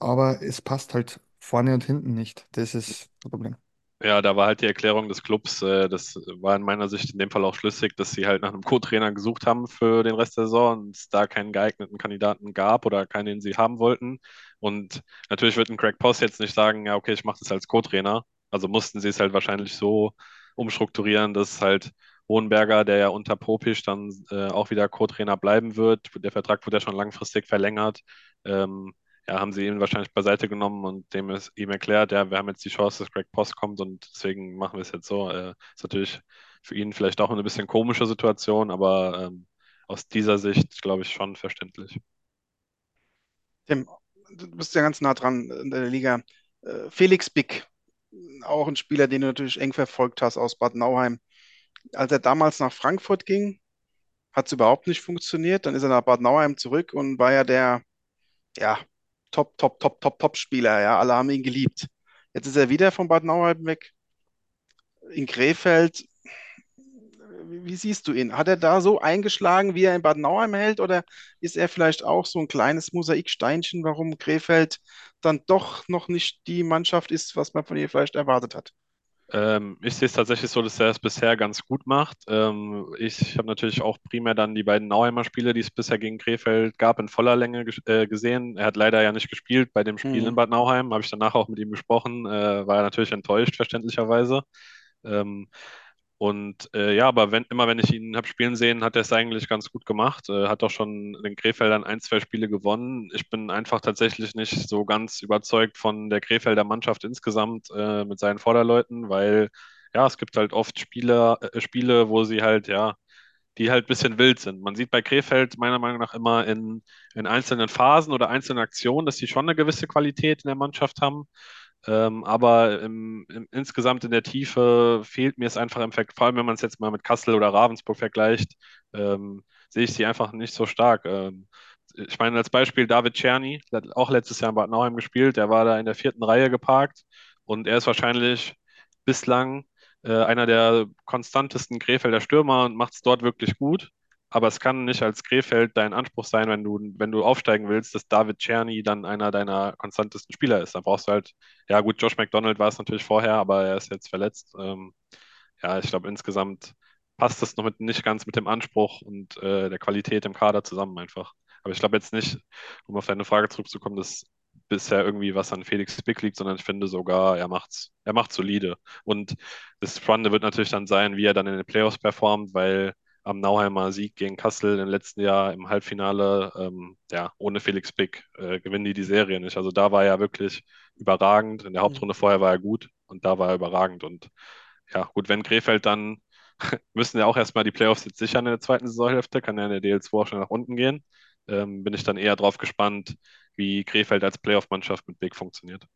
aber es passt halt vorne und hinten nicht. Das ist das Problem. Ja, da war halt die Erklärung des Clubs, äh, das war in meiner Sicht in dem Fall auch schlüssig, dass sie halt nach einem Co-Trainer gesucht haben für den Rest der Saison und es da keinen geeigneten Kandidaten gab oder keinen, den sie haben wollten. Und natürlich wird ein Craig Post jetzt nicht sagen, ja, okay, ich mache das als Co-Trainer. Also mussten sie es halt wahrscheinlich so umstrukturieren, dass halt Hohenberger, der ja unter Popisch dann äh, auch wieder Co-Trainer bleiben wird, der Vertrag wurde ja schon langfristig verlängert. Ähm, ja, haben sie ihn wahrscheinlich beiseite genommen und dem ist ihm erklärt, ja, wir haben jetzt die Chance, dass Greg Post kommt und deswegen machen wir es jetzt so. Äh, ist natürlich für ihn vielleicht auch eine bisschen komische Situation, aber ähm, aus dieser Sicht, glaube ich, schon verständlich. Tim, du bist ja ganz nah dran in der Liga. Äh, Felix Bick, auch ein Spieler, den du natürlich eng verfolgt hast aus Bad Nauheim. Als er damals nach Frankfurt ging, hat es überhaupt nicht funktioniert. Dann ist er nach Bad Nauheim zurück und war ja der, ja, Top, Top, Top, Top, Top-Spieler. Ja, alle haben ihn geliebt. Jetzt ist er wieder von Bad Nauheim weg. In Krefeld, wie, siehst du ihn? Hat er da so eingeschlagen, wie er in Bad Nauheim hält, oder ist er vielleicht auch so ein kleines Mosaiksteinchen, warum Krefeld dann doch noch nicht die Mannschaft ist, was man von ihr vielleicht erwartet hat? Ähm, ich sehe es tatsächlich so, dass er es bisher ganz gut macht. Ähm, ich habe natürlich auch primär dann die beiden Nauheimer Spiele, die es bisher gegen Krefeld gab, in voller Länge äh, gesehen. Er hat leider ja nicht gespielt bei dem Spiel in Mhm. Bad Nauheim. Habe ich danach auch mit ihm gesprochen. Äh, war er natürlich enttäuscht, verständlicherweise. Ähm, und äh, ja, aber wenn, immer wenn ich ihn habe spielen sehen, hat er es eigentlich ganz gut gemacht. Äh, hat auch schon in den Krefeldern ein, zwei Spiele gewonnen. Ich bin einfach tatsächlich nicht so ganz überzeugt von der Krefelder Mannschaft insgesamt äh, mit seinen Vorderleuten, weil ja, es gibt halt oft Spiele, äh, Spiele, wo sie halt, ja, die halt ein bisschen wild sind. Man sieht bei Krefeld meiner Meinung nach immer in, in einzelnen Phasen oder einzelnen Aktionen, dass sie schon eine gewisse Qualität in der Mannschaft haben. Ähm, aber im, im, insgesamt in der Tiefe fehlt mir es einfach im Vergleich, vor allem wenn man es jetzt mal mit Kassel oder Ravensburg vergleicht, ähm, sehe ich sie einfach nicht so stark. Ähm, ich meine, als Beispiel David Czerny, auch letztes Jahr in Bad Nauheim gespielt, der war da in der vierten Reihe geparkt und er ist wahrscheinlich bislang äh, einer der konstantesten Krefelder Stürmer und macht es dort wirklich gut. Aber es kann nicht als Krefeld dein Anspruch sein, wenn du, wenn du aufsteigen willst, dass David Czerny dann einer deiner konstantesten Spieler ist. Dann brauchst du halt, ja gut, Josh McDonald war es natürlich vorher, aber er ist jetzt verletzt. Ähm, ja, ich glaube, insgesamt passt das noch mit, nicht ganz mit dem Anspruch und äh, der Qualität im Kader zusammen einfach. Aber ich glaube jetzt nicht, um auf deine Frage zurückzukommen, dass bisher irgendwie was an Felix Spick liegt, sondern ich finde sogar, er macht's, er macht solide. Und das Spannende wird natürlich dann sein, wie er dann in den Playoffs performt, weil am Nauheimer Sieg gegen Kassel im letzten Jahr im Halbfinale, ähm, ja, ohne Felix Spick äh, gewinnen die die Serie nicht. Also da war er wirklich überragend. In der Hauptrunde vorher war er gut und da war er überragend. Und ja, gut, wenn Krefeld dann müssen ja auch erstmal die Playoffs jetzt sichern in der zweiten Saisonhälfte, kann ja in der DL2 auch schon nach unten gehen. Ähm, bin ich dann eher drauf gespannt, wie Krefeld als Playoff-Mannschaft mit Big funktioniert.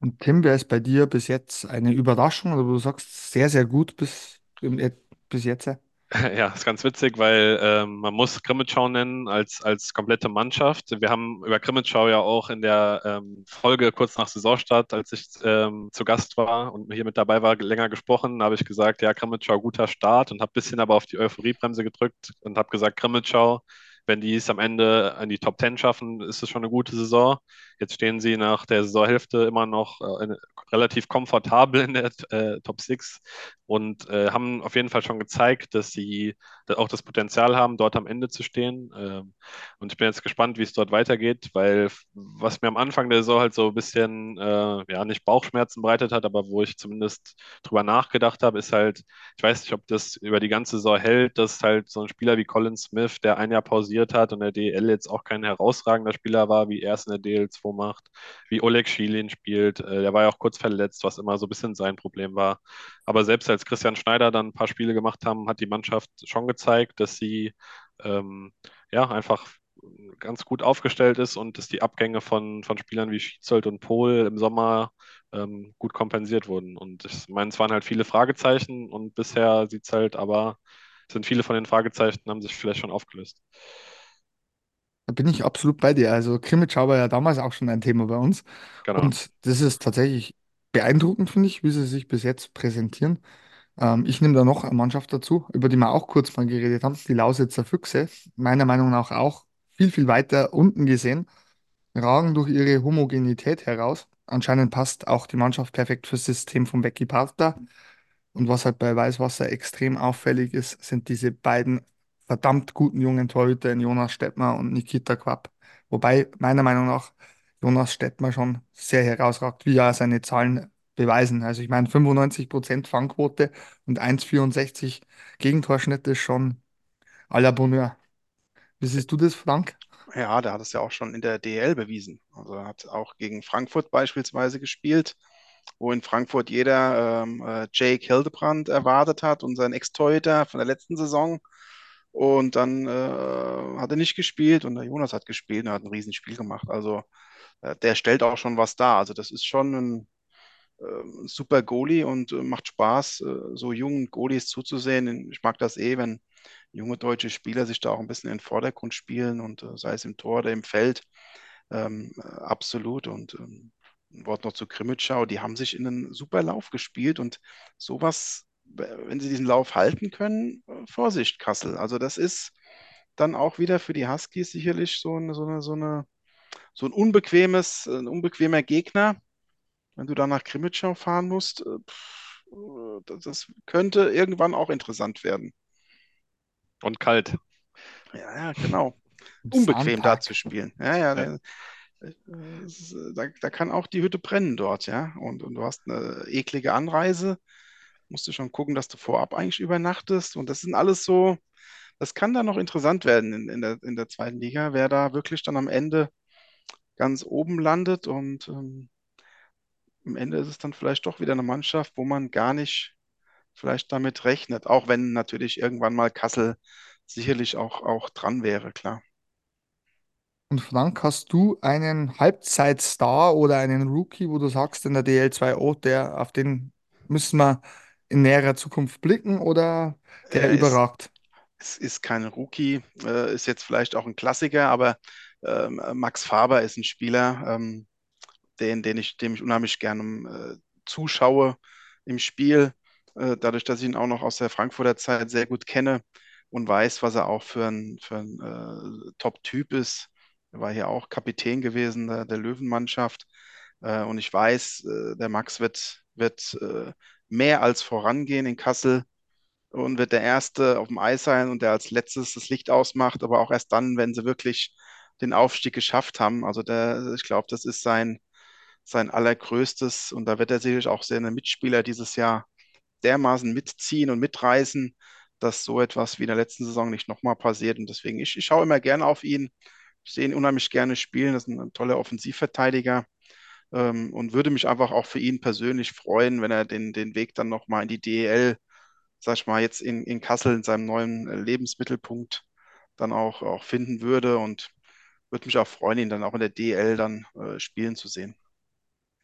Und Tim, wer ist bei dir bis jetzt eine Überraschung oder du sagst, sehr, sehr gut bis, im- bis jetzt? Ja, ist ganz witzig, weil ähm, man muss Grimmitschau nennen als, als komplette Mannschaft. Wir haben über Grimmitschau ja auch in der ähm, Folge kurz nach Saisonstart, als ich ähm, zu Gast war und hier mit dabei war, länger gesprochen, habe ich gesagt, ja, Grimmitschau guter Start und habe ein bisschen aber auf die Euphoriebremse gedrückt und habe gesagt, Grimmitschau, wenn die es am Ende in die Top Ten schaffen, ist es schon eine gute Saison. Jetzt stehen sie nach der Saisonhälfte immer noch äh, relativ komfortabel in der äh, Top 6 und äh, haben auf jeden Fall schon gezeigt, dass sie auch das Potenzial haben, dort am Ende zu stehen. Ähm, und ich bin jetzt gespannt, wie es dort weitergeht, weil was mir am Anfang der Saison halt so ein bisschen, äh, ja, nicht Bauchschmerzen bereitet hat, aber wo ich zumindest drüber nachgedacht habe, ist halt, ich weiß nicht, ob das über die ganze Saison hält, dass halt so ein Spieler wie Colin Smith, der ein Jahr pausiert hat und der DL jetzt auch kein herausragender Spieler war, wie er es in der DL2 macht, wie Oleg Schilin spielt, äh, der war ja auch kurz verletzt, was immer so ein bisschen sein Problem war. Aber selbst als Christian Schneider dann ein paar Spiele gemacht haben, hat die Mannschaft schon gezeigt, dass sie ähm, ja einfach ganz gut aufgestellt ist und dass die Abgänge von, von Spielern wie Schietzold und Pohl im Sommer ähm, gut kompensiert wurden. Und ich meine, es waren halt viele Fragezeichen und bisher sieht es halt, aber sind viele von den Fragezeichen, haben sich vielleicht schon aufgelöst. Da bin ich absolut bei dir. Also Krimitschau war ja damals auch schon ein Thema bei uns. Genau. Und das ist tatsächlich beeindruckend, finde ich, wie sie sich bis jetzt präsentieren. Ähm, ich nehme da noch eine Mannschaft dazu, über die wir auch kurz mal geredet haben, die Lausitzer Füchse. Meiner Meinung nach auch viel, viel weiter unten gesehen, ragen durch ihre Homogenität heraus. Anscheinend passt auch die Mannschaft perfekt fürs System von Becky Partner. Und was halt bei Weißwasser extrem auffällig ist, sind diese beiden verdammt guten jungen Torhüter in Jonas Stettmer und Nikita Quapp. Wobei meiner Meinung nach Jonas Stettmer schon sehr herausragt, wie ja seine Zahlen beweisen. Also ich meine 95% Fangquote und 1,64 Gegentorschnitt ist schon à la Bonheur. Wie siehst du das, Frank? Ja, der hat es ja auch schon in der DL bewiesen. Also er hat auch gegen Frankfurt beispielsweise gespielt, wo in Frankfurt jeder ähm, äh, Jake Hildebrand erwartet hat, unseren Ex-Torhüter von der letzten Saison. Und dann äh, hat er nicht gespielt und der Jonas hat gespielt und hat ein Riesenspiel gemacht. Also äh, der stellt auch schon was dar. Also das ist schon ein, äh, super Goalie und äh, macht Spaß, äh, so jungen Goalies zuzusehen. Ich mag das eh, wenn junge deutsche Spieler sich da auch ein bisschen in den Vordergrund spielen und sei es im Tor oder im Feld. Ähm, äh, absolut. Und ähm, Wort noch zu Krimitschau, die haben sich in einen super Lauf gespielt und sowas, wenn sie diesen Lauf halten können, äh, Vorsicht, Kassel. Also das ist dann auch wieder für die Huskies sicherlich so eine, so eine, so eine, so ein unbequemes, ein unbequemer Gegner, wenn du dann nach Krimitschau fahren musst. Äh, äh, das könnte irgendwann auch interessant werden. Und kalt. Ja, ja, genau. Unbequem da zu spielen. Ja, ja, Ja, da, äh, da, da kann auch die Hütte brennen dort, ja. Und, und du hast eine eklige Anreise. Musst du schon gucken, dass du vorab eigentlich übernachtest. Und das sind alles so, das kann dann noch interessant werden in, in der, in der zweiten Liga, wer da wirklich dann am Ende ganz oben landet. Und ähm, am Ende ist es dann vielleicht doch wieder eine Mannschaft, wo man gar nicht vielleicht damit rechnet. Auch wenn natürlich irgendwann mal Kassel sicherlich auch, auch dran wäre, klar. Und Frank, hast du einen Halbzeitstar oder einen Rookie, wo du sagst in der DL2O, der, auf den müssen wir in näherer Zukunft blicken oder der Er ist, überragt? es ist kein Rookie, äh, ist jetzt vielleicht auch ein Klassiker, aber ähm, Max Faber ist ein Spieler, ähm, den, den ich, dem ich unheimlich gerne äh, zuschaue im Spiel, äh, dadurch, dass ich ihn auch noch aus der Frankfurter Zeit sehr gut kenne und weiß, was er auch für ein, für ein äh, Top-Typ ist. Er war hier auch Kapitän gewesen der, der Löwenmannschaft. Äh, und ich weiß, äh, der Max wird, wird äh, mehr als vorangehen in Kassel und wird der Erste auf dem Eis sein und der als letztes das Licht ausmacht, aber auch erst dann, wenn sie wirklich den Aufstieg geschafft haben. Also der, ich glaube, das ist sein, sein allergrößtes und da wird er sicherlich auch seine Mitspieler dieses Jahr dermaßen mitziehen und mitreißen, dass so etwas wie in der letzten Saison nicht nochmal passiert. Und deswegen, ich, ich schaue immer gerne auf ihn. Ich sehe ihn unheimlich gerne spielen. Das ist ein toller Offensivverteidiger ähm, und würde mich einfach auch für ihn persönlich freuen, wenn er den, den Weg dann nochmal in die DEL, sag ich mal, jetzt in, in Kassel in seinem neuen äh, Lebensmittelpunkt dann auch, auch finden würde und würde mich auch freuen, ihn dann auch in der DEL dann äh, spielen zu sehen.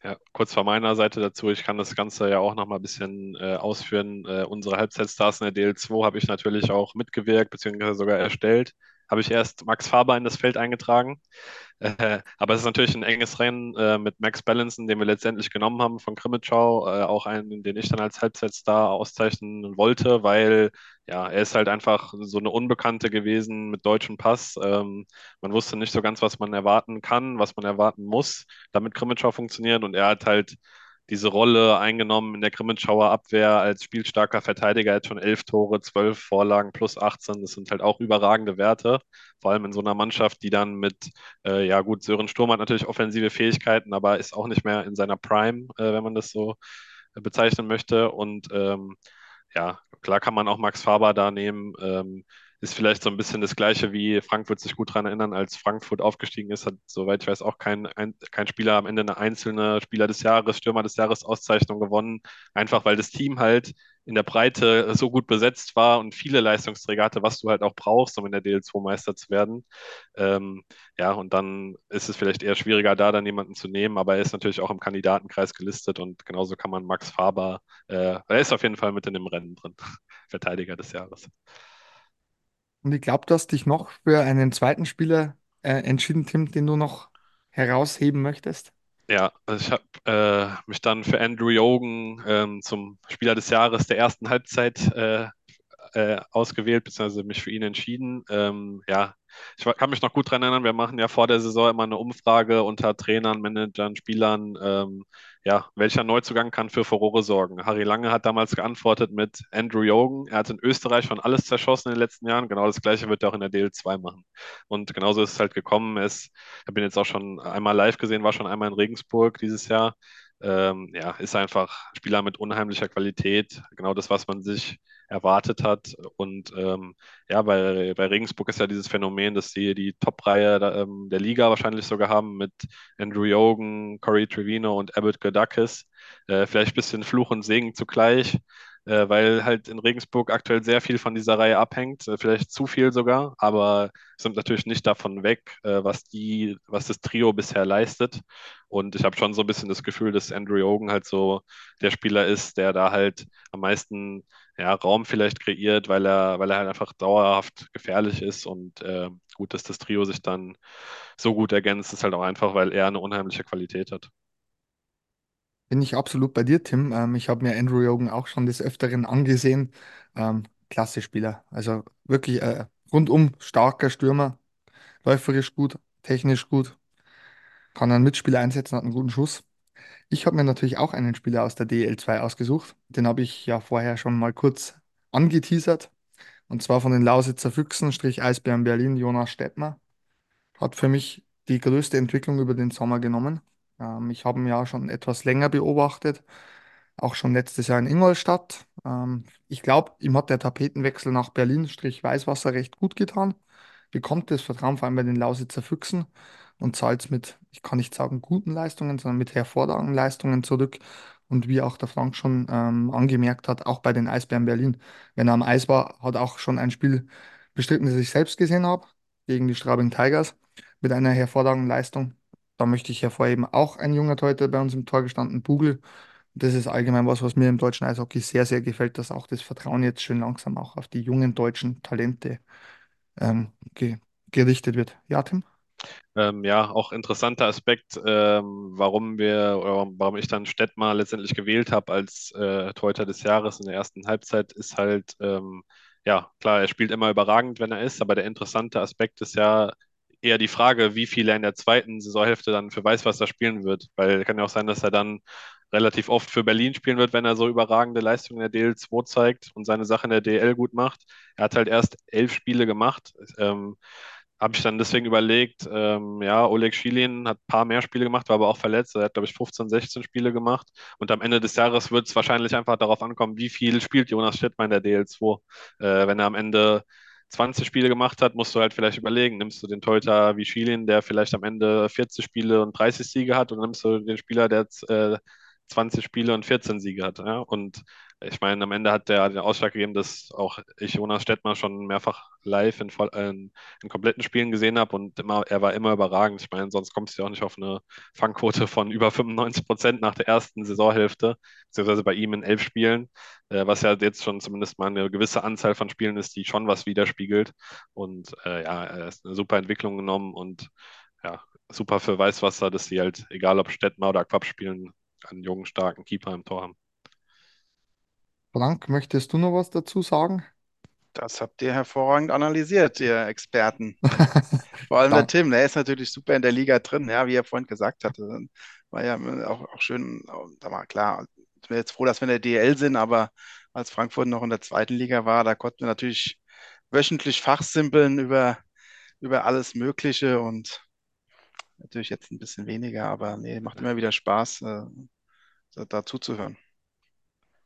Ja, kurz von meiner Seite dazu, ich kann das Ganze ja auch noch mal ein bisschen äh, ausführen. Äh, unsere Halbzeitstars in der DL2 habe ich natürlich auch mitgewirkt, beziehungsweise sogar erstellt. Habe ich erst Max Faber in das Feld eingetragen. Äh, aber es ist natürlich ein enges Rennen äh, mit Max Ballinson, den wir letztendlich genommen haben von Krimitschau, äh, auch einen, den ich dann als Halbzeitstar auszeichnen wollte, weil ja, er ist halt einfach so eine Unbekannte gewesen mit deutschem Pass. Ähm, man wusste nicht so ganz, was man erwarten kann, was man erwarten muss, damit Krimitschau funktioniert und er hat halt diese Rolle eingenommen in der Grimmenschauer Abwehr als spielstarker Verteidiger, jetzt schon elf Tore, zwölf Vorlagen plus 18. Das sind halt auch überragende Werte. Vor allem in so einer Mannschaft, die dann mit, äh, ja gut, Sören Sturm hat natürlich offensive Fähigkeiten, aber ist auch nicht mehr in seiner Prime, äh, wenn man das so äh, bezeichnen möchte. Und ähm, ja, klar kann man auch Max Faber da nehmen. Ähm, ist vielleicht so ein bisschen das Gleiche wie Frank wird sich gut daran erinnern, als Frankfurt aufgestiegen ist, hat, soweit ich weiß, auch kein, ein, kein Spieler am Ende eine einzelne Spieler des Jahres, Stürmer des Jahres Auszeichnung gewonnen. Einfach weil das Team halt in der Breite so gut besetzt war und viele Leistungsträger hatte, was du halt auch brauchst, um in der DL2 Meister zu werden. Ähm, ja, und dann ist es vielleicht eher schwieriger, da dann jemanden zu nehmen, aber er ist natürlich auch im Kandidatenkreis gelistet und genauso kann man Max Faber, äh, er ist auf jeden Fall mit in dem Rennen drin, Verteidiger des Jahres. Und ich glaube, du hast dich noch für einen zweiten Spieler äh, entschieden, Tim, den du noch herausheben möchtest. Ja, also ich habe äh, mich dann für Andrew Jogen ähm, zum Spieler des Jahres der ersten Halbzeit äh, äh, ausgewählt, beziehungsweise mich für ihn entschieden. Ähm, ja, ich kann mich noch gut daran erinnern, wir machen ja vor der Saison immer eine Umfrage unter Trainern, Managern, Spielern, ähm, ja, welcher Neuzugang kann für Furore sorgen? Harry Lange hat damals geantwortet mit Andrew Jogen. Er hat in Österreich schon alles zerschossen in den letzten Jahren. Genau das Gleiche wird er auch in der DL2 machen. Und genauso ist es halt gekommen. Ich habe ihn jetzt auch schon einmal live gesehen, war schon einmal in Regensburg dieses Jahr. Ähm, ja, ist einfach Spieler mit unheimlicher Qualität. Genau das, was man sich erwartet hat. Und ähm, ja, bei, bei Regensburg ist ja dieses Phänomen, dass sie die Top-Reihe da, ähm, der Liga wahrscheinlich sogar haben mit Andrew Jogen, Corey Trevino und Abbott Godakis. Äh, vielleicht ein bisschen Fluch und Segen zugleich, äh, weil halt in Regensburg aktuell sehr viel von dieser Reihe abhängt, äh, vielleicht zu viel sogar, aber sind natürlich nicht davon weg, äh, was die, was das Trio bisher leistet. Und ich habe schon so ein bisschen das Gefühl, dass Andrew Jogen halt so der Spieler ist, der da halt am meisten ja, Raum vielleicht kreiert, weil er, weil er halt einfach dauerhaft gefährlich ist und äh, gut, dass das Trio sich dann so gut ergänzt, ist halt auch einfach, weil er eine unheimliche Qualität hat. Bin ich absolut bei dir, Tim. Ähm, ich habe mir Andrew Jogen auch schon des Öfteren angesehen. Ähm, klasse Spieler. Also wirklich äh, rundum starker Stürmer, läuferisch gut, technisch gut, kann einen Mitspieler einsetzen, hat einen guten Schuss. Ich habe mir natürlich auch einen Spieler aus der DL2 ausgesucht. Den habe ich ja vorher schon mal kurz angeteasert. Und zwar von den Lausitzer Füchsen, Strich Eisbären Berlin, Jonas Stettmer. Hat für mich die größte Entwicklung über den Sommer genommen. Ähm, ich habe ihn ja schon etwas länger beobachtet, auch schon letztes Jahr in Ingolstadt. Ähm, ich glaube, ihm hat der Tapetenwechsel nach Berlin, Strich Weißwasser, recht gut getan. Bekommt das Vertrauen vor allem bei den Lausitzer Füchsen und zahlt es mit, ich kann nicht sagen guten Leistungen, sondern mit hervorragenden Leistungen zurück. Und wie auch der Frank schon ähm, angemerkt hat, auch bei den Eisbären Berlin. Wenn er am Eis war, hat auch schon ein Spiel bestritten, das ich selbst gesehen habe, gegen die Straubing Tigers mit einer hervorragenden Leistung. Da möchte ich hervorheben, auch ein junger Torhüter bei uns im Tor gestanden, Bugel. Das ist allgemein was, was mir im deutschen Eishockey sehr, sehr gefällt, dass auch das Vertrauen jetzt schön langsam auch auf die jungen deutschen Talente ähm, ge gerichtet wird. Ja, Tim? Ähm, ja, auch interessanter Aspekt, ähm, warum wir oder warum ich dann Stettmar letztendlich gewählt habe als äh, Torhüter des Jahres in der ersten Halbzeit, ist halt, ähm, ja, klar, er spielt immer überragend, wenn er ist, aber der interessante Aspekt ist ja eher die Frage, wie viel er in der zweiten Saisonhälfte dann für Weißwasser spielen wird, weil kann ja auch sein, dass er dann relativ oft für Berlin spielen wird, wenn er so überragende Leistungen in der DL2 zeigt und seine Sache in der DL gut macht. Er hat halt erst elf Spiele gemacht. Ähm, habe ich dann deswegen überlegt, ähm, ja, Oleg Schilin hat ein paar mehr Spiele gemacht, war aber auch verletzt. Er hat, glaube ich, 15, 16 Spiele gemacht. Und am Ende des Jahres wird es wahrscheinlich einfach darauf ankommen, wie viel spielt Jonas Stettmann in der DL2. Äh, wenn er am Ende 20 Spiele gemacht hat, musst du halt vielleicht überlegen, nimmst du den Torhüter wie Schilin, der vielleicht am Ende 40 Spiele und 30 Siege hat, oder nimmst du den Spieler, der äh, 20 Spiele und 14 Siege hat. Ja? Und ich meine, am Ende hat der den Ausschlag gegeben, dass auch ich Jonas Stettmar schon mehrfach live in, voll, in, in kompletten Spielen gesehen habe und immer, er war immer überragend. Ich meine, sonst kommst du ja auch nicht auf eine Fangquote von über 95 Prozent nach der ersten Saisonhälfte, beziehungsweise bei ihm in elf Spielen, äh, was ja jetzt schon zumindest mal eine gewisse Anzahl von Spielen ist, die schon was widerspiegelt. Und äh, ja, er ist eine super Entwicklung genommen und ja, super für Weißwasser, dass sie halt, egal ob Stettmar oder Quapp spielen, einen jungen, starken Keeper im Tor haben. Frank, möchtest du noch was dazu sagen? Das habt ihr hervorragend analysiert, ihr Experten. Vor allem der Tim, der ist natürlich super in der Liga drin, ja, wie er vorhin gesagt hatte. War ja auch, auch schön, da war klar, ich bin jetzt froh, dass wir in der DL sind, aber als Frankfurt noch in der zweiten Liga war, da konnten wir natürlich wöchentlich fachsimpeln über, über alles Mögliche und natürlich jetzt ein bisschen weniger, aber nee, macht immer wieder Spaß, äh, da, da zuzuhören.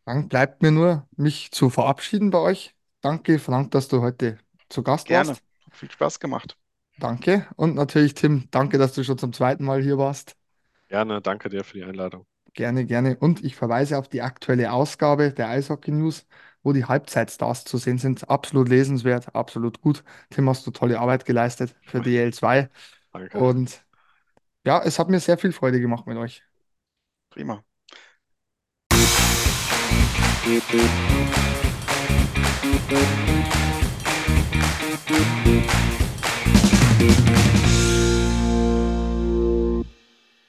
Frank, bleibt mir nur, mich zu verabschieden bei euch. Danke, Frank, dass du heute zu Gast Gerne. warst. Hat viel Spaß gemacht. Danke. Und natürlich, Tim, danke, dass du schon zum zweiten Mal hier warst. Gerne, danke dir für die Einladung. Gerne, gerne. Und ich verweise auf die aktuelle Ausgabe der Eishockey News, wo die Halbzeitstars zu sehen sind. Absolut lesenswert, absolut gut. Tim, hast du tolle Arbeit geleistet für DL2. Danke. Und ja, es hat mir sehr viel Freude gemacht mit euch. Prima. Thank you.